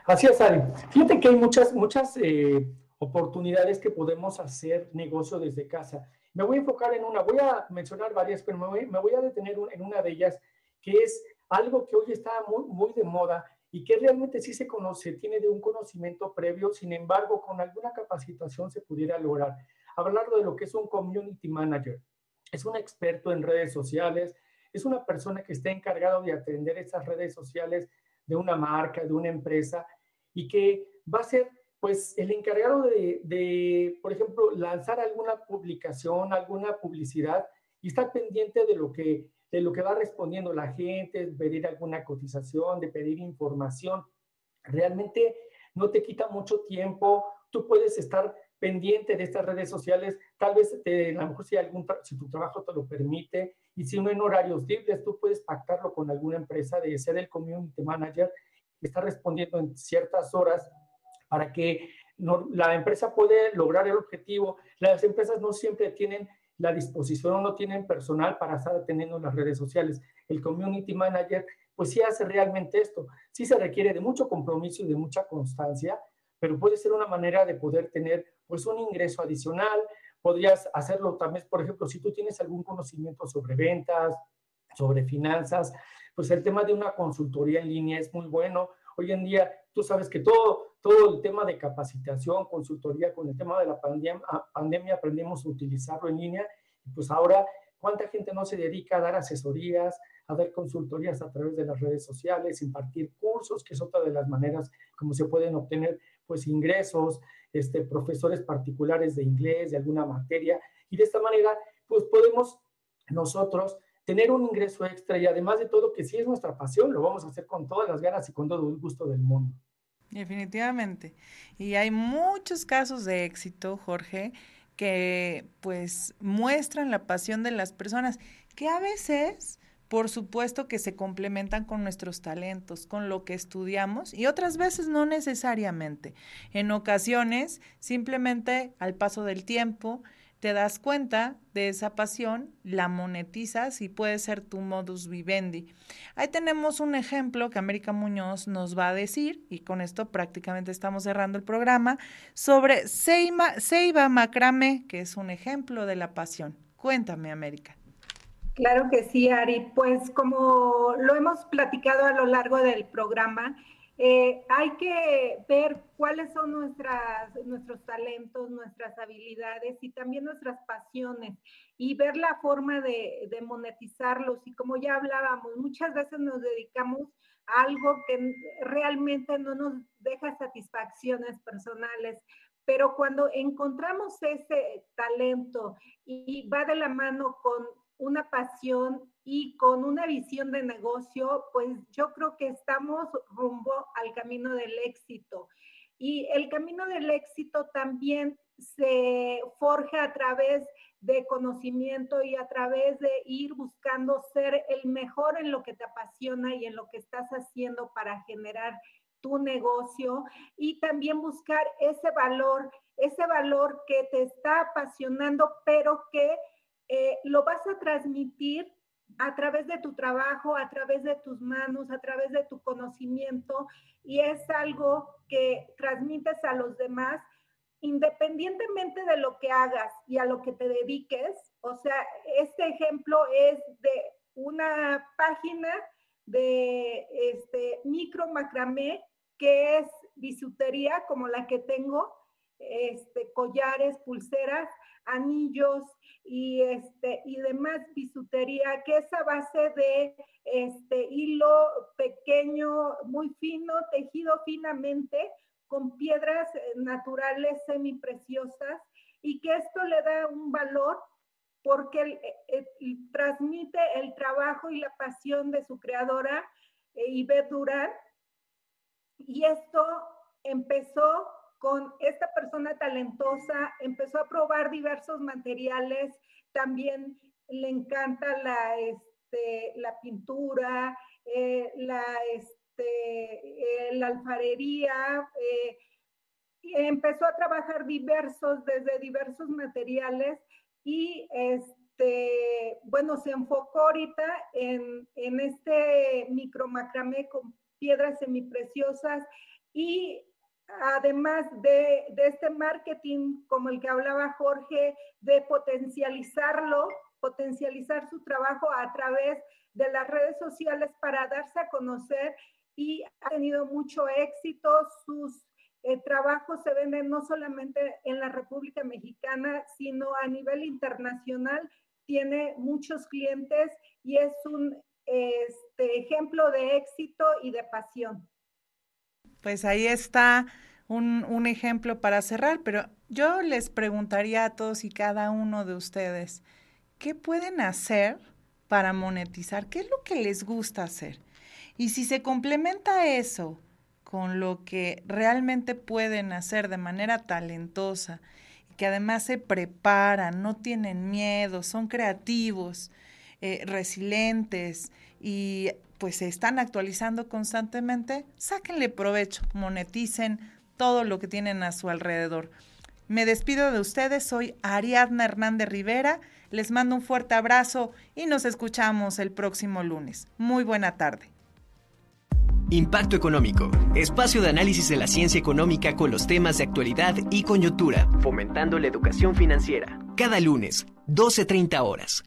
Así es, Ari. Fíjate que hay muchas, muchas eh, oportunidades que podemos hacer negocio desde casa. Me voy a enfocar en una, voy a mencionar varias, pero me voy, a detener en una de ellas, que es algo que hoy está muy, muy de moda y que realmente sí se conoce, tiene de un conocimiento previo, sin embargo, con alguna capacitación se pudiera lograr. Hablar de lo que es un community manager. Es un experto en redes sociales, es una persona que está encargado de atender esas redes sociales de una marca, de una empresa, y que va a ser pues el encargado de, por ejemplo, lanzar alguna publicación, alguna publicidad y estar pendiente de lo que, de lo que va respondiendo la gente, pedir alguna cotización, de pedir información. Realmente no te quita mucho tiempo, tú puedes estar pendiente de estas redes sociales, tal vez a lo mejor si, algún, si tu trabajo te lo permite y si no en horarios libres, tú puedes pactarlo con alguna empresa de ser el community manager y estar respondiendo en ciertas horas para que la empresa puede lograr el objetivo. Las empresas no siempre tienen la disposición o no tienen personal para estar atendiendo las redes sociales. El community manager, pues sí hace realmente esto. Sí se requiere de mucho compromiso y de mucha constancia, pero puede ser una manera de poder tener pues un ingreso adicional. Podrías hacerlo también, por ejemplo, si tú tienes algún conocimiento sobre ventas, sobre finanzas, pues el tema de una consultoría en línea es muy bueno. Hoy en día, tú sabes que todo, todo el tema de capacitación, consultoría, con el tema de la pandemia, pandemia aprendimos a utilizarlo en línea. Pues ahora, ¿cuánta gente no se dedica a dar asesorías, a dar consultorías a través de las redes sociales, impartir cursos, que es otra de las maneras como se pueden obtener pues ingresos, este, profesores particulares de inglés, de alguna materia, y de esta manera pues podemos nosotros tener un ingreso extra y además de todo que si es nuestra pasión, lo vamos a hacer con todas las ganas y con todo el gusto del mundo. Definitivamente. Y hay muchos casos de éxito, Jorge, que pues muestran la pasión de las personas, que a veces, por supuesto, que se complementan con nuestros talentos, con lo que estudiamos, y otras veces no necesariamente. En ocasiones, simplemente al paso del tiempo, te das cuenta de esa pasión, la monetizas y puede ser tu modus vivendi. Ahí tenemos un ejemplo que América Muñoz nos va a decir, y con esto prácticamente estamos cerrando el programa, sobre Seiba Macrame, que es un ejemplo de la pasión. Cuéntame, América. Claro que sí, Ari. Pues como lo hemos platicado a lo largo del programa, eh, hay que ver cuáles son nuestras, nuestros talentos, nuestras habilidades y también nuestras pasiones y ver la forma de, de, monetizarlos. Y como ya hablábamos, muchas veces nos dedicamos a algo que realmente no nos deja satisfacciones personales. Pero cuando encontramos ese talento y va de la mano con una pasión y con una visión de negocio, pues yo creo que estamos rumbo al camino del éxito. Y el camino del éxito también se forja a través de conocimiento y a través de ir buscando ser el mejor en lo que te apasiona y en lo que estás haciendo para generar tu negocio y también buscar ese valor, ese valor que te está apasionando, pero que eh, lo vas a transmitir a través de tu trabajo, a través de tus manos, a través de tu conocimiento y es algo que transmites a los demás independientemente de lo que hagas y a lo que te dediques. O sea, este ejemplo es de una página de este micro macramé que es bisutería como la que tengo, este, collares, pulseras, anillos y, este, y demás bisutería que es a base de este, hilo pequeño, muy fino, tejido finamente con piedras eh, naturales semipreciosas y que esto le da un valor porque eh, transmite el trabajo y la pasión de su creadora, Ivette Durán. Y esto empezó con esta persona talentosa, empezó a probar diversos materiales, también le encanta la, este, la pintura, eh, la, este, eh, la alfarería, eh, empezó a trabajar diversos, desde diversos materiales y este, bueno, se enfocó ahorita en, en este micromacramé con piedras semipreciosas y además de, este marketing como el que hablaba Jorge, de potencializarlo, potencializar su trabajo a través de las redes sociales para darse a conocer y ha tenido mucho éxito. Sus eh, trabajos se venden no solamente en la República Mexicana, sino a nivel internacional. Tiene muchos clientes y es un este, ejemplo de éxito y de pasión. Pues ahí está un, ejemplo para cerrar, pero yo les preguntaría a todos y cada uno de ustedes, ¿qué pueden hacer para monetizar? ¿Qué es lo que les gusta hacer? Y si se complementa eso con lo que realmente pueden hacer de manera talentosa, que además se preparan, no tienen miedo, son creativos, eh, resilientes y pues se están actualizando constantemente, sáquenle provecho, moneticen todo lo que tienen a su alrededor. Me despido de ustedes, soy Ariadna Hernández Rivera, les mando un fuerte abrazo y nos escuchamos el próximo lunes. Muy buena tarde. Impacto Económico, espacio de análisis de la ciencia económica con los temas de actualidad y coyuntura, fomentando la educación financiera. Cada lunes, 12.30 horas